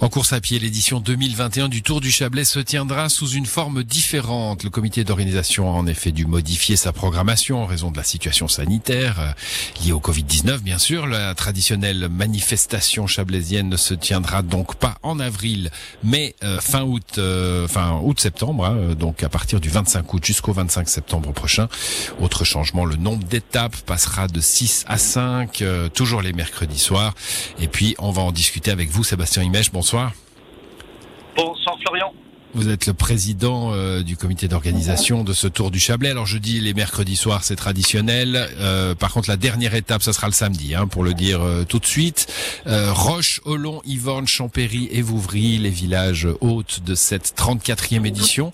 En course à pied, l'édition 2021 du Tour du Chablais se tiendra sous une forme différente. Le comité d'organisation a en effet dû modifier sa programmation en raison de la situation sanitaire euh, liée au Covid-19, bien sûr. La traditionnelle manifestation chablaisienne ne se tiendra donc pas en avril, mais euh, fin août, euh, fin août-septembre, hein, euh, donc à partir du 25 août jusqu'au 25 septembre prochain. Autre changement, le nombre d'étapes passera de 6 à 5, euh, toujours les mercredis soirs. Et puis, on va en discuter avec vous, Sébastien Imèche. Bonsoir Florian. Vous êtes le président euh, du comité d'organisation de ce Tour du Chablais. Alors je dis les mercredis soirs, c'est traditionnel. Euh, par contre, la dernière étape, ça sera le samedi, hein, pour le dire euh, tout de suite. Euh, Roche, Olon, Yvorne, Champéry et Vouvry, les villages hôtes de cette 34e édition.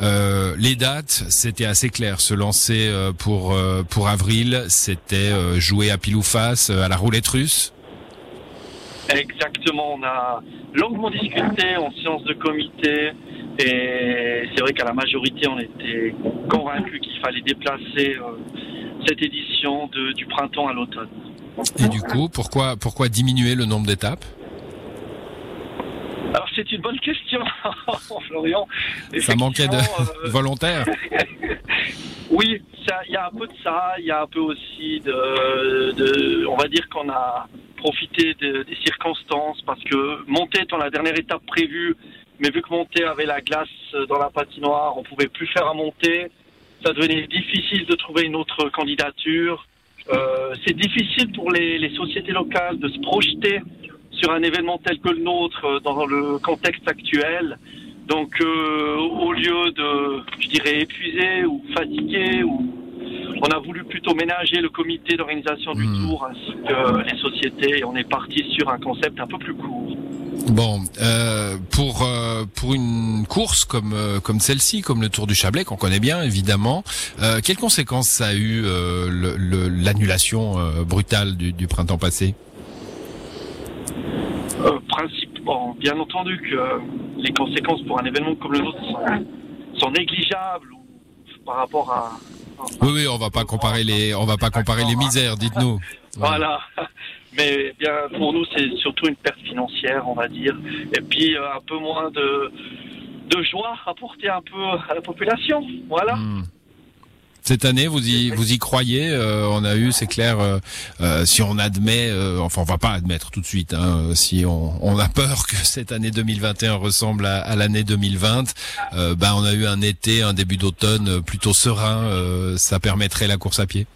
Euh, les dates, c'était assez clair. Se lancer euh, pour euh, pour avril, c'était euh, jouer à pile ou face, euh, à la roulette russe. Exactement, on a longuement discuté en séance de comité et c'est vrai qu'à la majorité on était convaincus qu'il fallait déplacer euh, cette édition de- du printemps à l'automne. Et du coup, pourquoi pourquoi diminuer le nombre d'étapes? Alors c'est une bonne question, Florian. Ça manquait de euh, volontaires. Oui, il y a un peu de ça, il y a un peu aussi de, de- on va dire qu'on a profité de- des circonstances parce que monter étant la dernière étape prévue, mais vu que monter avait la glace dans la patinoire, on pouvait plus faire à monter, ça devenait difficile de trouver une autre candidature. Euh, c'est difficile pour les, sociétés locales de se projeter sur un événement tel que le nôtre euh, dans le contexte actuel. Donc, euh, au lieu de, je dirais, épuiser ou fatiguer, ou, on a voulu plutôt ménager le comité d'organisation du Hmm. tour ainsi que les sociétés et on est parti sur un concept un peu plus court. Bon, euh, pour euh, pour une course comme euh, comme celle-ci, comme le Tour du Chablais qu'on connaît bien évidemment, quelles conséquences ça a eu le- le- l'annulation brutale du, du printemps passé? Bon, bien entendu que les conséquences pour un événement comme le nôtre sont, sont négligeables par rapport à. Oui, oui, on va pas comparer les on va pas comparer les misères, dites-nous. Voilà. Mais bien, pour nous, c'est surtout une perte financière, on va dire. Et puis, euh, un peu moins de, de joie apporter un peu à la population. Voilà. Hmm. Cette année, vous y vous y croyez euh, On a eu, c'est clair. euh, euh, si on admet, euh, enfin, on va pas admettre tout de suite. Hein, si on, on a peur que cette année 2021 ressemble à, à l'année 2020, euh, ben on a eu un été, un début d'automne euh, plutôt serein. ça permettrait la course à pied.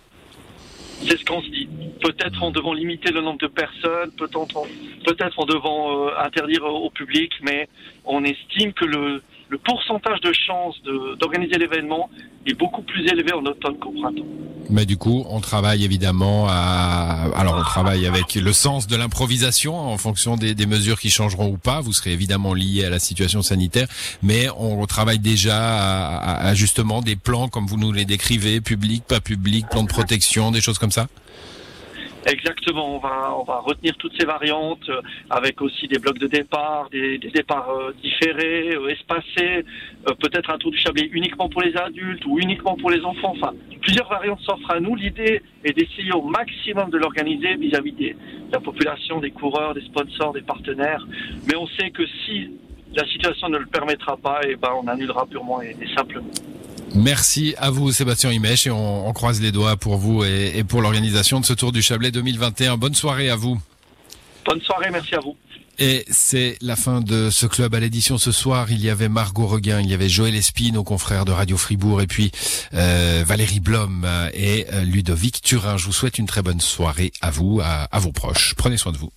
C'est ce qu'on se dit. Peut-être en devant limiter le nombre de personnes, peut-être en, peut-être en devant euh, interdire au public, mais on estime que le, le pourcentage de chances d'organiser l'événement est beaucoup plus élevé en automne qu'au printemps. Mais du coup, on travaille évidemment à. Alors, on travaille avec le sens de l'improvisation en fonction des, mesures qui changeront ou pas. Vous serez évidemment lié à la situation sanitaire, mais on travaille déjà à- à justement des plans comme vous nous les décrivez, public, pas public, plan de protection, des choses comme ça? Exactement, on va, on va retenir toutes ces variantes euh, avec aussi des blocs de départ, des, départs euh, différés, euh, espacés, peut-être un tour du Chablais uniquement pour les adultes ou uniquement pour les enfants. Enfin, plusieurs variantes s'offrent à nous. L'idée est d'essayer au maximum de l'organiser vis-à-vis de la population, des coureurs, des sponsors, des partenaires. Mais on sait que si la situation ne le permettra pas, et ben on annulera purement et, et simplement. Merci à vous, Sébastien Imèche, et on, on croise les doigts pour vous et, et pour l'organisation de ce Tour du Chablais 2021. Bonne soirée à vous. Bonne soirée, merci à vous. Et c'est la fin de ce club à l'édition ce soir. Il y avait Margot Reguin, il y avait Joël Espine, nos confrères de Radio Fribourg, et puis euh, Valérie Blom et euh, Ludovic Turin. Je vous souhaite une très bonne soirée à vous, à, à vos proches. Prenez soin de vous.